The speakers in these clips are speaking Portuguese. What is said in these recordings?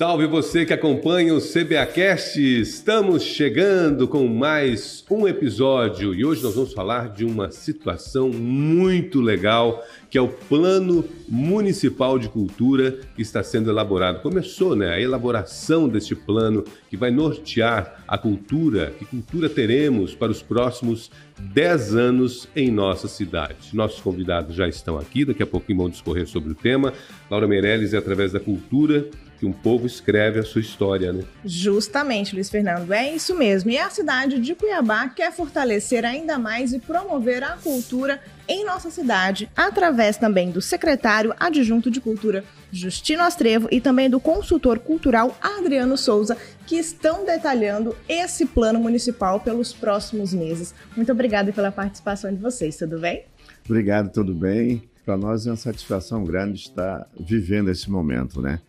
Salve você que acompanha o CBAcast! Estamos chegando com mais um episódio e hoje nós vamos falar de uma situação muito legal que é o Plano Municipal de Cultura que está sendo elaborado. Começou né, a elaboração deste plano que vai nortear a cultura, que cultura teremos para os próximos 10 anos em nossa cidade. Nossos convidados já estão aqui, daqui a pouquinho vão discorrer sobre o tema. Laura Meirelles é através da cultura que um povo escreve a sua história, né? Justamente, Luiz Fernando, é isso mesmo. E a cidade de Cuiabá quer fortalecer ainda mais e promover a cultura em nossa cidade, através também do secretário adjunto de cultura Justino Astrevo e também do consultor cultural Adriano Souza, que estão detalhando esse plano municipal pelos próximos meses. Muito obrigada pela participação de vocês, tudo bem? Obrigado, tudo bem. Para nós é uma satisfação grande estar vivendo esse momento, né?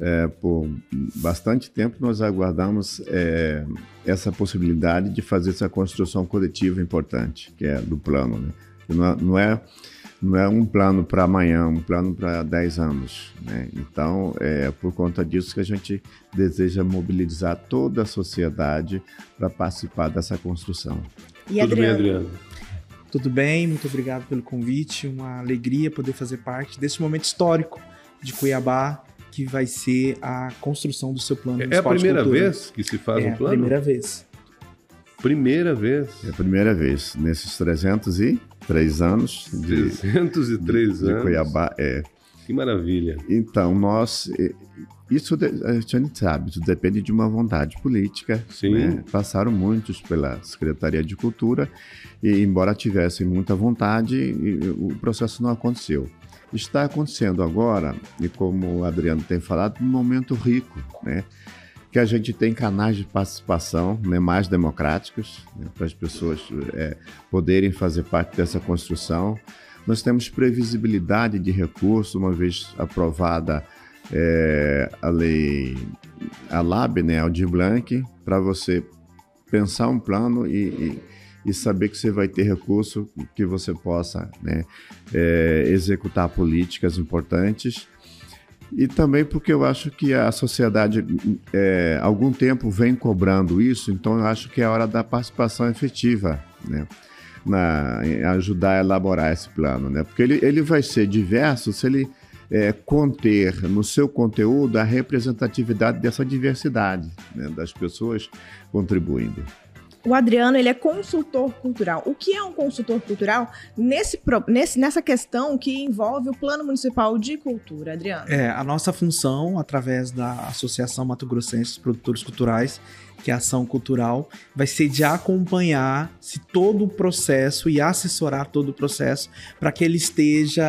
É, por bastante tempo nós aguardamos é, essa possibilidade de fazer essa construção coletiva importante, que é do plano. Né? Não, é, não, é, não é um plano para amanhã, um plano para 10 anos. Né? Então, é por conta disso que a gente deseja mobilizar toda a sociedade para participar dessa construção. E Tudo Adriano? bem, Adriano? Tudo bem, muito obrigado pelo convite. Uma alegria poder fazer parte desse momento histórico de Cuiabá, que vai ser a construção do seu plano. É a primeira vez que se faz é um plano? É a primeira vez. Primeira vez? É a primeira vez. Nesses 303 anos de, 303 de, anos. de Cuiabá, é. Que maravilha. Então, nós. Isso a gente sabe, isso depende de uma vontade política. Sim. Né? Passaram muitos pela Secretaria de Cultura e, embora tivessem muita vontade, o processo não aconteceu. Está acontecendo agora, e como o Adriano tem falado, um momento rico, né? que a gente tem canais de participação né, mais democráticos né, para as pessoas é, poderem fazer parte dessa construção. Nós temos previsibilidade de recursos, uma vez aprovada é, a lei, a LAB, né, Aldir Blanc, para você pensar um plano e, e e saber que você vai ter recurso que você possa né, é, executar políticas importantes. E também porque eu acho que a sociedade, é, algum tempo, vem cobrando isso, então eu acho que é hora da participação efetiva, né? Na, ajudar a elaborar esse plano, né? Porque ele, ele vai ser diverso se ele é, conter no seu conteúdo a representatividade dessa diversidade, né? das pessoas contribuindo. O Adriano, ele é consultor cultural. O que é um consultor cultural nesse, nesse, nessa questão que envolve o Plano Municipal de Cultura, Adriano? É, a nossa função, através da Associação Mato Grossense dos Produtores Culturais, que é a ação cultural, vai ser de acompanhar se todo o processo e assessorar todo o processo para que ele esteja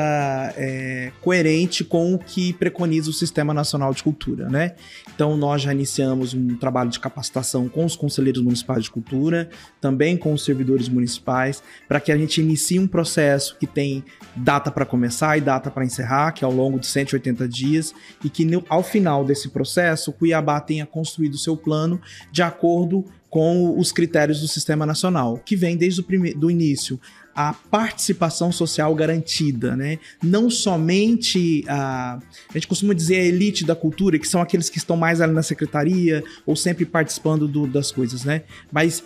é, coerente com o que preconiza o Sistema Nacional de Cultura, né? Então nós já iniciamos um trabalho de capacitação com os conselheiros municipais de cultura, também com os servidores municipais, para que a gente inicie um processo que tem data para começar e data para encerrar, que é ao longo de 180 dias, e que no, ao final desse processo, Cuiabá tenha construído seu plano de acordo com os critérios do Sistema Nacional, que vem desde o início a participação social garantida, né? Não somente a, a gente costuma dizer a elite da cultura, que são aqueles que estão mais ali na secretaria ou sempre participando do, das coisas, né? Mas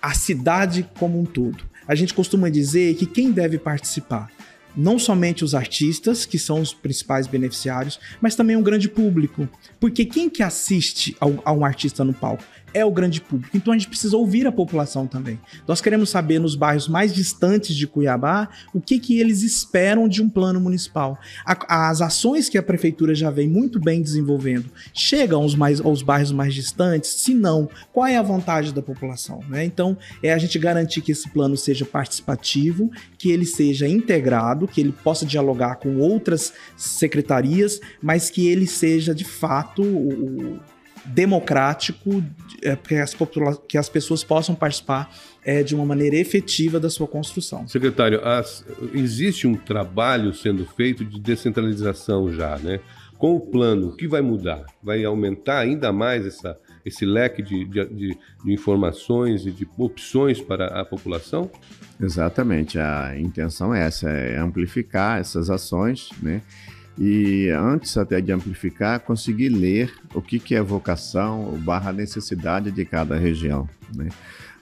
a cidade como um todo. A gente costuma dizer que quem deve participar não somente os artistas, que são os principais beneficiários, mas também um grande público. Porque quem que assiste a um artista no palco? É o grande público. Então a gente precisa ouvir a população também. Nós queremos saber nos bairros mais distantes de Cuiabá o que, que eles esperam de um plano municipal. A, as ações que a prefeitura já vem muito bem desenvolvendo chegam aos, mais, aos bairros mais distantes? Se não, qual é a vontade da população? Né? Então é a gente garantir que esse plano seja participativo, que ele seja integrado, que ele possa dialogar com outras secretarias, mas que ele seja de fato o, democrático, é, que, as que as pessoas possam participar é, de uma maneira efetiva da sua construção. Secretário, as, existe um trabalho sendo feito de descentralização já, né? Com o plano, o que vai mudar? Vai aumentar ainda mais essa, esse leque de, de, de, de informações e de opções para a população? Exatamente, a intenção é essa, é amplificar essas ações, né? E antes até de amplificar, conseguir ler o que, que é vocação barra necessidade de cada região. Né?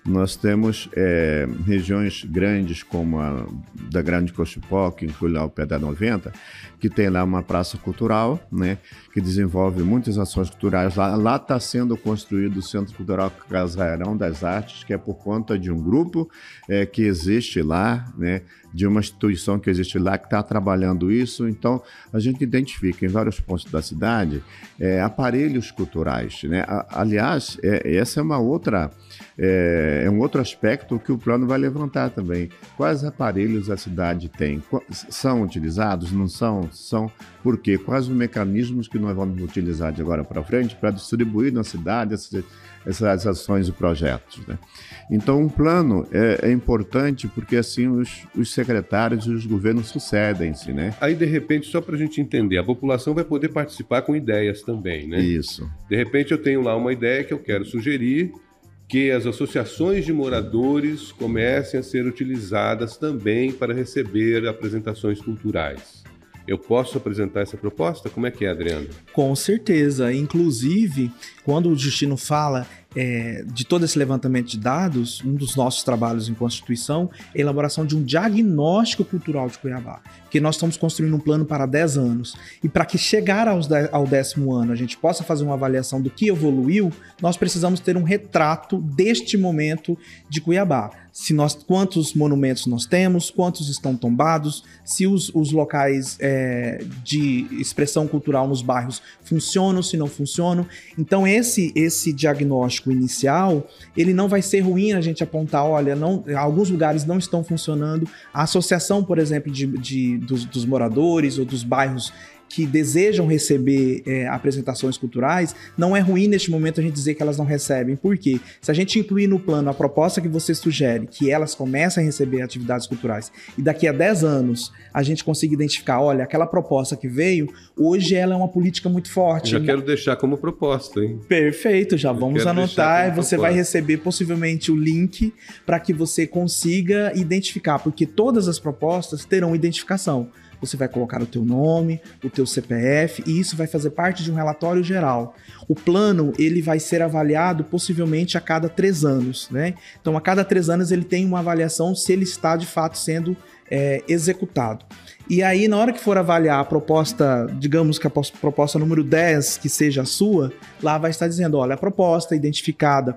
Nós temos é, regiões grandes como a da Grande Cochipó, que inclui lá o Pedra 90, que tem lá uma praça cultural, né, que desenvolve muitas ações culturais. Lá está sendo construído o Centro Cultural Casarão das Artes, que é por conta de um grupo é, que existe lá, né, de uma instituição que existe lá que está trabalhando isso. Então, a gente identifica em vários pontos da cidade é, aparelhos culturais. Né? aliás, é, essa é uma outra é, é, um outro aspecto que o plano vai levantar também. Quais aparelhos a cidade tem? São utilizados? Não são? São por quê? Quais os mecanismos que nós vamos utilizar de agora para frente para distribuir na cidade essas, essas ações e projetos? Né? Então, um plano é, é, importante porque assim os, os secretários e os governos sucedem-se, né? Aí, de repente, só para a gente entender, a população vai poder participar com ideias também, né? Isso. De repente, eu tenho lá uma ideia que eu quero sugerir que as associações de moradores comecem a ser utilizadas também para receber apresentações culturais. Eu posso apresentar essa proposta? Como é que é, Adriano? Com certeza. Inclusive, quando o Justino fala é, de todo esse levantamento de dados, um dos nossos trabalhos em Constituição é a elaboração de um diagnóstico cultural de Cuiabá. Porque nós estamos construindo um plano para 10 anos. E para que chegar aos ao décimo ano a gente possa fazer uma avaliação do que evoluiu, nós precisamos ter um retrato deste momento de Cuiabá se nós quantos monumentos nós temos, quantos estão tombados, se os, os locais é, de expressão cultural nos bairros funcionam, se não funcionam. Então esse esse diagnóstico inicial ele não vai ser ruim a gente apontar, olha, não, alguns lugares não estão funcionando. A associação, por exemplo, de, de dos, dos moradores ou dos bairros que desejam receber é, apresentações culturais, não é ruim neste momento a gente dizer que elas não recebem. Por quê? Se a gente incluir no plano a proposta que você sugere, que elas comecem a receber atividades culturais, e daqui a 10 anos a gente consiga identificar, olha, aquela proposta que veio, hoje ela é uma política muito forte. Já quero deixar como proposta, hein? Perfeito, já Eu vamos anotar. Você proposta. vai receber possivelmente o link para que você consiga identificar, porque todas as propostas terão identificação você vai colocar o teu nome, o teu CPF e isso vai fazer parte de um relatório geral. O plano ele vai ser avaliado possivelmente a cada três anos, né? Então a cada três anos ele tem uma avaliação se ele está de fato sendo é, executado. E aí, na hora que for avaliar a proposta, digamos que a proposta número 10, que seja a sua, lá vai estar dizendo: olha, a proposta identificada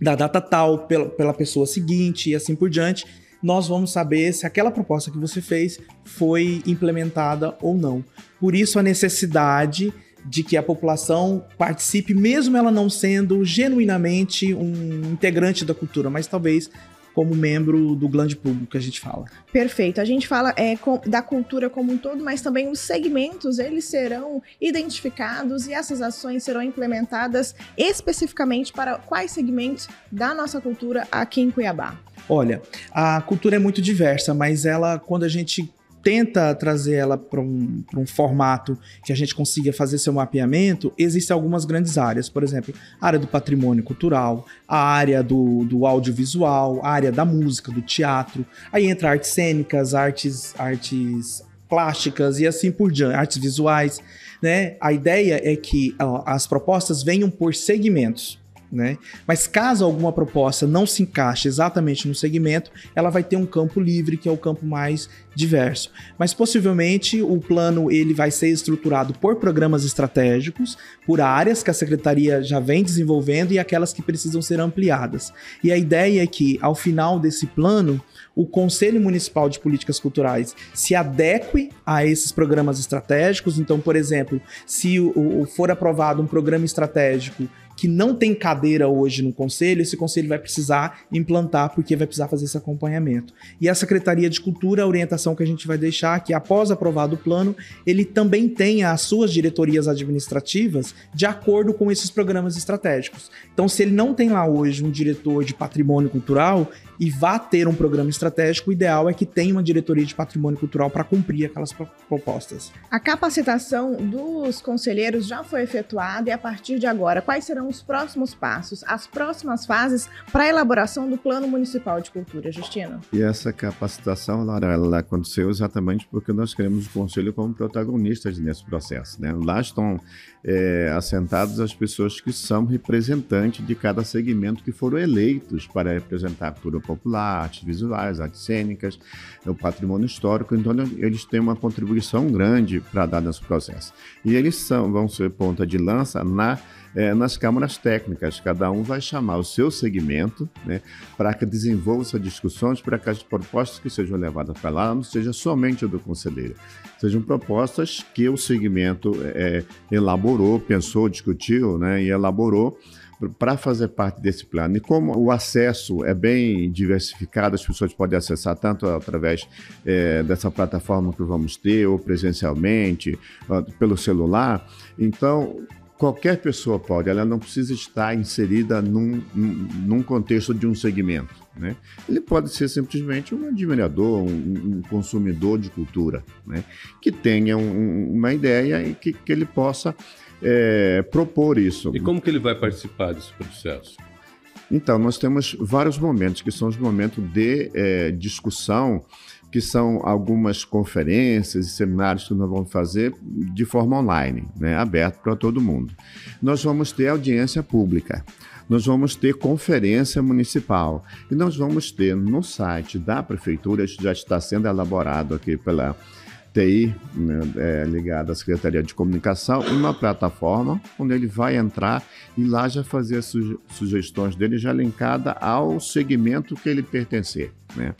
da data tal pela, pela pessoa seguinte e assim por diante nós vamos saber se aquela proposta que você fez foi implementada ou não. Por isso a necessidade de que a população participe, mesmo ela não sendo genuinamente um integrante da cultura, mas talvez como membro do grande público que a gente fala. Perfeito. A gente fala é, com, da cultura como um todo, mas também os segmentos, eles serão identificados e essas ações serão implementadas especificamente para quais segmentos da nossa cultura aqui em Cuiabá. Olha, a cultura é muito diversa, mas ela, quando a gente tenta trazer ela para um, um formato que a gente consiga fazer seu mapeamento, existem algumas grandes áreas. Por exemplo, a área do patrimônio cultural, a área do, do audiovisual, a área da música, do teatro. Aí entra artes cênicas, artes, artes plásticas e assim por diante, artes visuais. Né? A ideia é que ó, as propostas venham por segmentos né? Mas caso alguma proposta não se encaixe exatamente no segmento, ela vai ter um campo livre, que é o campo mais diverso. Mas possivelmente o plano ele vai ser estruturado por programas estratégicos, por áreas que a secretaria já vem desenvolvendo e aquelas que precisam ser ampliadas. E a ideia é que ao final desse plano, o Conselho Municipal de Políticas Culturais se adeque a esses programas estratégicos. Então, por exemplo, se for aprovado um programa estratégico que não tem cadeira hoje no conselho, esse conselho vai precisar implantar porque vai precisar fazer esse acompanhamento. E a Secretaria de Cultura, a orientação que a gente vai deixar que após aprovado o plano, ele também tenha as suas diretorias administrativas de acordo com esses programas estratégicos. Então, se ele não tem lá hoje um diretor de patrimônio cultural, e vá ter um programa estratégico, o ideal é que tenha uma diretoria de patrimônio cultural para cumprir aquelas propostas. A capacitação dos conselheiros já foi efetuada e a partir de agora, quais serão os próximos passos, as próximas fases para a elaboração do Plano Municipal de Cultura, Justino? E essa capacitação, Laura, ela aconteceu exatamente porque nós queremos o conselho como protagonistas nesse processo. Né? Lá estão é, assentados as pessoas que são representantes de cada segmento que foram eleitos para representar a cultura popular, artes visuais, artes cênicas, o patrimônio histórico. Então, eles têm uma contribuição grande para dar nesse processo. E eles são, vão ser ponta de lança na é, nas câmaras técnicas. Cada um vai chamar o seu segmento né, para que desenvolva suas discussões, para que as propostas que sejam levadas para lá não sejam somente do conselheiro, sejam propostas que o segmento é, elaborou, pensou, discutiu né, e elaborou para fazer parte desse plano. E como o acesso é bem diversificado, as pessoas podem acessar tanto através é, dessa plataforma que vamos ter, ou presencialmente, pelo celular. Então, qualquer pessoa pode, ela não precisa estar inserida num, num contexto de um segmento. Né? Ele pode ser simplesmente um admirador, um, um consumidor de cultura, né? que tenha um, uma ideia e que, que ele possa é, propor isso. E como que ele vai participar desse processo? Então, nós temos vários momentos, que são os momentos de é, discussão, que são algumas conferências e seminários que nós vamos fazer de forma online, né, aberto para todo mundo. Nós vamos ter audiência pública, nós vamos ter conferência municipal e nós vamos ter no site da prefeitura, isso já está sendo elaborado aqui pela TI, né, é, ligada à Secretaria de Comunicação, uma plataforma onde ele vai entrar e lá já fazer as sugestões dele já linkada ao segmento que ele pertencer, né?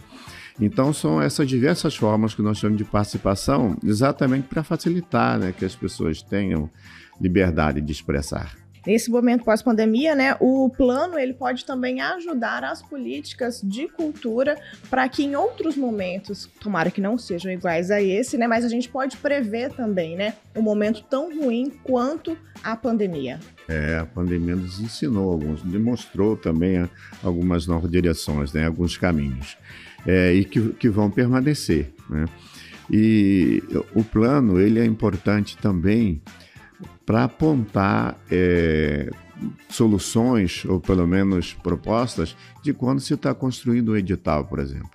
Então, são essas diversas formas que nós chamamos de participação, exatamente para facilitar né, que as pessoas tenham liberdade de expressar. Nesse momento pós-pandemia, né, o plano ele pode também ajudar as políticas de cultura para que em outros momentos, tomara que não sejam iguais a esse, né, mas a gente pode prever também, né, um momento tão ruim quanto a pandemia. É, a pandemia nos ensinou alguns, demonstrou também algumas novas direções, né, alguns caminhos é, e que, que vão permanecer. Né? E o plano ele é importante também para apontar é, soluções, ou pelo menos propostas, de quando se está construindo o edital, por exemplo.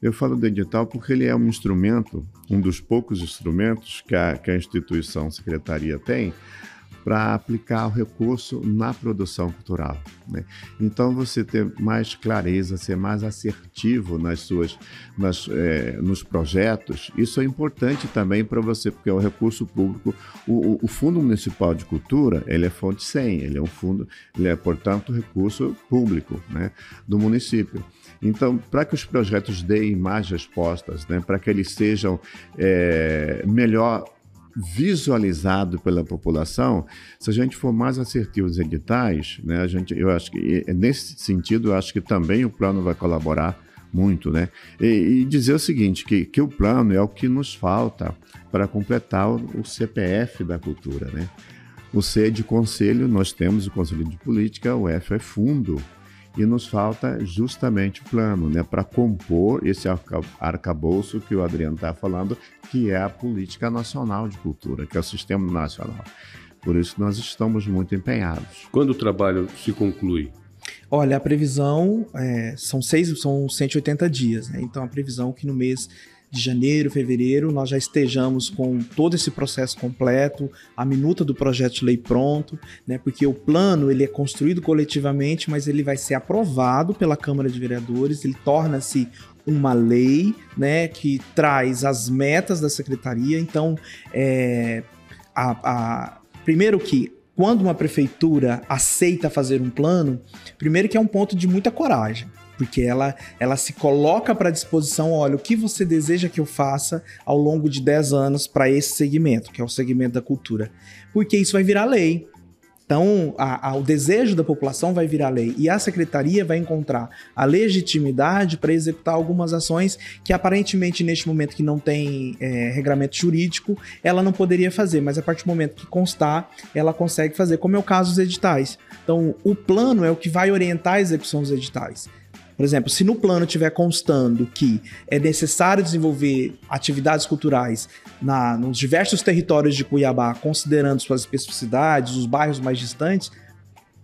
Eu falo do edital porque ele é um instrumento, um dos poucos instrumentos que a, que a instituição secretaria tem para aplicar o recurso na produção cultural. Né? Então, você ter mais clareza, ser mais assertivo nas suas, nas, é, nos projetos, isso é importante também para você, porque é o recurso público. O, o, Fundo Municipal de Cultura, ele é fonte 100, ele é um fundo, ele é, portanto, recurso público né, do município. Então, para que os projetos deem mais respostas, né, para que eles sejam é, melhor visualizado pela população, se a gente for mais assertivo nos editais, né, a gente, eu acho que nesse sentido, eu acho que também o plano vai colaborar muito, né? E, e, dizer o seguinte, que, que o plano é o que nos falta para completar o, o CPF da cultura, né? O C é de conselho, nós temos o Conselho de Política, o F é fundo, e nos falta justamente o plano, né, para compor esse arcabouço que o Adriano está falando, que é a política nacional de cultura, que é o sistema nacional. Por isso nós estamos muito empenhados. Quando o trabalho se conclui? Olha, a previsão é, são seis, são 180 dias, né? Então a previsão é que no mês de janeiro, fevereiro, nós já estejamos com todo esse processo completo, a minuta do projeto de lei pronto, né? Porque o plano ele é construído coletivamente, mas ele vai ser aprovado pela Câmara de Vereadores, ele torna-se uma lei, né, que traz as metas da secretaria. Então, é, a, a, primeiro que quando uma prefeitura aceita fazer um plano, primeiro que é um ponto de muita coragem porque ela, ela se coloca para disposição, olha, o que você deseja que eu faça ao longo de 10 anos para esse segmento, que é o segmento da cultura. Porque isso vai virar lei. Então, a, a, o desejo da população vai virar lei e a secretaria vai encontrar a legitimidade para executar algumas ações que aparentemente neste momento que não tem é, regramento jurídico, ela não poderia fazer, mas a partir do momento que constar, ela consegue fazer, como é o caso dos editais. Então, o plano é o que vai orientar a execução dos editais Por exemplo, se no plano tiver constando que é necessário desenvolver atividades culturais na, nos diversos territórios de Cuiabá, considerando suas especificidades, os bairros mais distantes,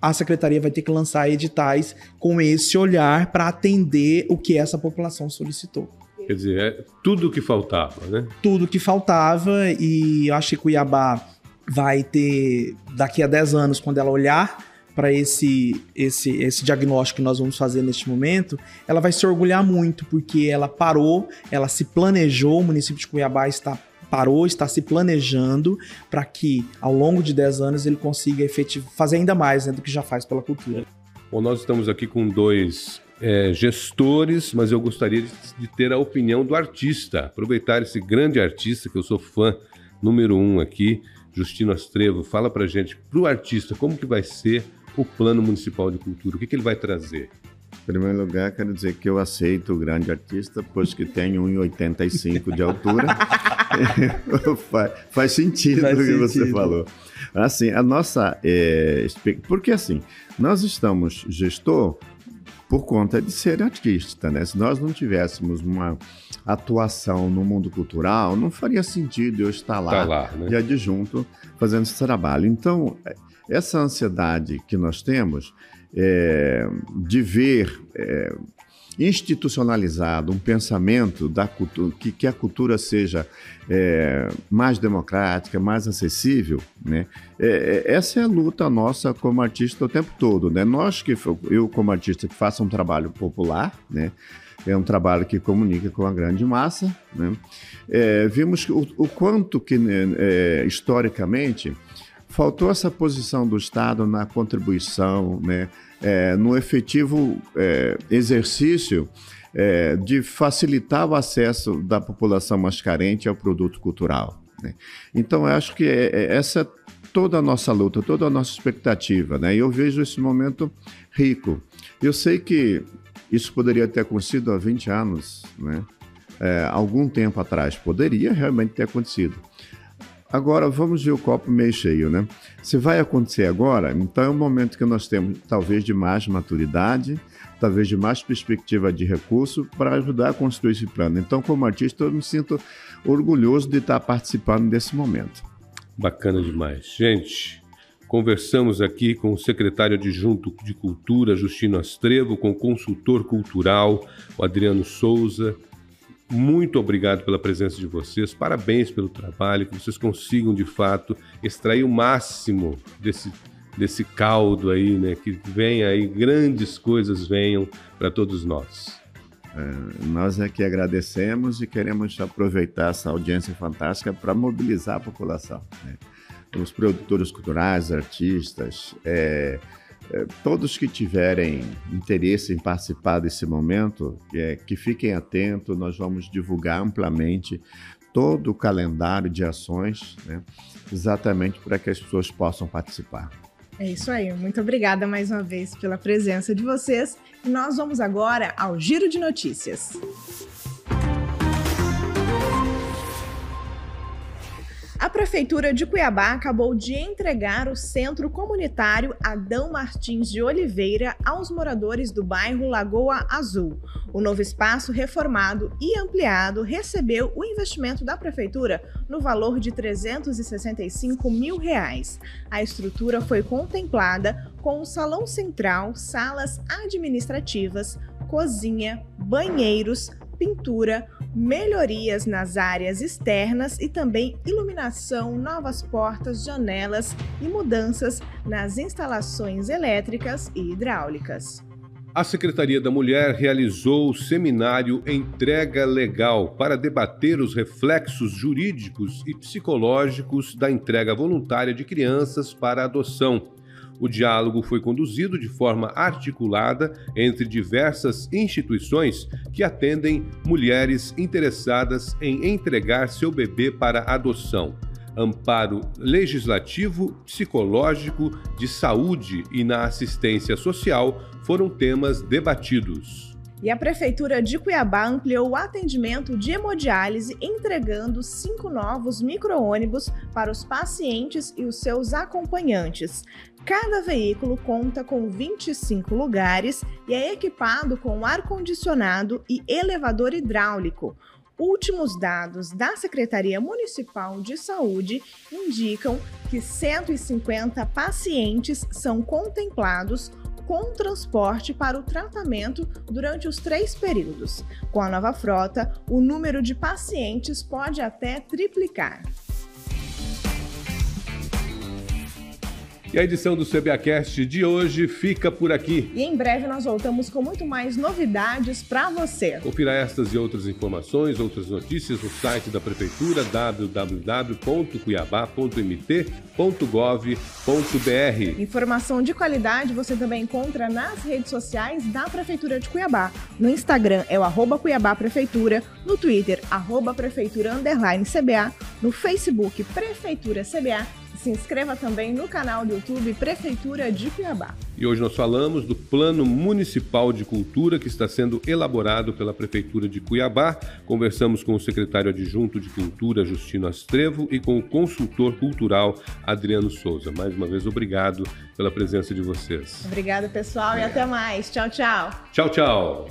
a secretaria vai ter que lançar editais com esse olhar para atender o que essa população solicitou. Quer dizer, é tudo o que faltava, né? Tudo que faltava e eu acho que Cuiabá vai ter, daqui a 10 anos, quando ela olhar para esse, esse, esse diagnóstico que nós vamos fazer neste momento, ela vai se orgulhar muito, porque ela parou, ela se planejou, o município de Cuiabá está parou, está se planejando para que ao longo de 10 anos ele consiga efetivo, fazer ainda mais né, do que já faz pela cultura. Bom, nós estamos aqui com dois é, gestores, mas eu gostaria de, de, ter a opinião do artista, aproveitar esse grande artista que eu sou fã número um aqui, Justino Astrevo, fala para gente, para o artista, como que vai ser o Plano Municipal de Cultura, o que, que ele vai trazer? Em primeiro lugar, quero dizer que eu aceito o grande artista, pois que tem 1,85 de altura. faz, faz, sentido faz o que sentido. você falou. Assim, a nossa. É, porque assim, nós estamos gestor por conta de ser artista, né? Se nós não tivéssemos uma atuação no mundo cultural, não faria sentido eu estar lá, tá lá né? de adjunto fazendo esse trabalho. Então, essa ansiedade que nós temos é, de ver é, institucionalizado um pensamento da cultura, que, que a cultura seja é, mais democrática, mais acessível, né? É, é, essa é a luta nossa como artista o tempo todo, né? Nós que eu como artista que faço um trabalho popular, né? É um trabalho que comunica com a grande massa, né? É, vimos o, o, quanto que né, é, historicamente faltou essa posição do Estado na contribuição, né? é, no efetivo é, exercício é, de facilitar o acesso da população mais carente ao produto cultural. Né? Então, eu acho que é, é, essa é toda a nossa luta, toda a nossa expectativa. Né? E eu vejo esse momento rico. Eu sei que isso poderia ter acontecido há 20 anos, né? É, algum tempo atrás. Poderia realmente ter acontecido. Agora, vamos ver o copo meio cheio, né? Se vai acontecer agora, então é um momento que nós temos talvez de mais maturidade, talvez de mais perspectiva de recurso para ajudar a construir esse plano. Então, como artista, eu me sinto orgulhoso de estar participando desse momento. Bacana demais. Gente, conversamos aqui com o secretário adjunto de Cultura, Justino Astrevo, com o consultor cultural, o Adriano Souza, muito obrigado pela presença de vocês, parabéns pelo trabalho, que vocês consigam de fato extrair o máximo desse, desse caldo aí, né? Que venha aí, grandes coisas venham para todos nós. É, nós é que agradecemos e queremos aproveitar essa audiência fantástica para mobilizar a população. Né? Os produtores culturais, artistas, é, todos que tiverem interesse em participar desse momento, é, que fiquem atentos, nós vamos divulgar amplamente todo o calendário de ações, né, exatamente para que as pessoas possam participar. É isso aí, muito obrigada mais uma vez pela presença de vocês. Nós vamos agora ao Giro de Notícias. Prefeitura de Cuiabá acabou de entregar o Centro Comunitário Adão Martins de Oliveira aos moradores do bairro Lagoa Azul. O novo espaço, reformado e ampliado, recebeu o investimento da Prefeitura no valor de 365 mil reais. A estrutura foi contemplada com o salão central, salas administrativas, cozinha, banheiros, pintura, melhorias nas áreas externas e também iluminação, novas portas, janelas e mudanças nas instalações elétricas e hidráulicas. A Secretaria da Mulher realizou o seminário Entrega Legal para debater os reflexos jurídicos e psicológicos da entrega voluntária de crianças para adoção. O diálogo foi conduzido de forma articulada entre diversas instituições que atendem mulheres interessadas em entregar seu bebê para adoção. Amparo legislativo, psicológico, de saúde e na assistência social foram temas debatidos. E a Prefeitura de Cuiabá ampliou o atendimento de hemodiálise, entregando cinco novos micro-ônibus para os pacientes e os seus acompanhantes. Cada veículo conta com 25 lugares e é equipado com ar-condicionado e elevador hidráulico. Últimos dados da Secretaria Municipal de Saúde indicam que 150 pacientes são contemplados com transporte para o tratamento durante os três períodos. Com a nova frota, o número de pacientes pode até triplicar. E a edição do CBAcast de hoje fica por aqui. E em breve nós voltamos com muito mais novidades para você. Confira estas e outras informações, outras notícias no site da Prefeitura www.cuiabá.mt.gov.br. Informação de qualidade você também encontra nas redes sociais da Prefeitura de Cuiabá. No Instagram é o arroba Cuiabá Prefeitura, no Twitter, arroba Prefeitura CBA, no Facebook Prefeitura CBA se inscreva também no canal do YouTube Prefeitura de Cuiabá. E hoje nós falamos do Plano Municipal de Cultura que está sendo elaborado pela Prefeitura de Cuiabá. Conversamos com o secretário adjunto de Cultura, Justino Astrevo, e com o consultor cultural, Adriano Souza. Mais uma vez, obrigado pela presença de vocês. Obrigado, pessoal, e até mais. Tchau, tchau. Tchau, tchau.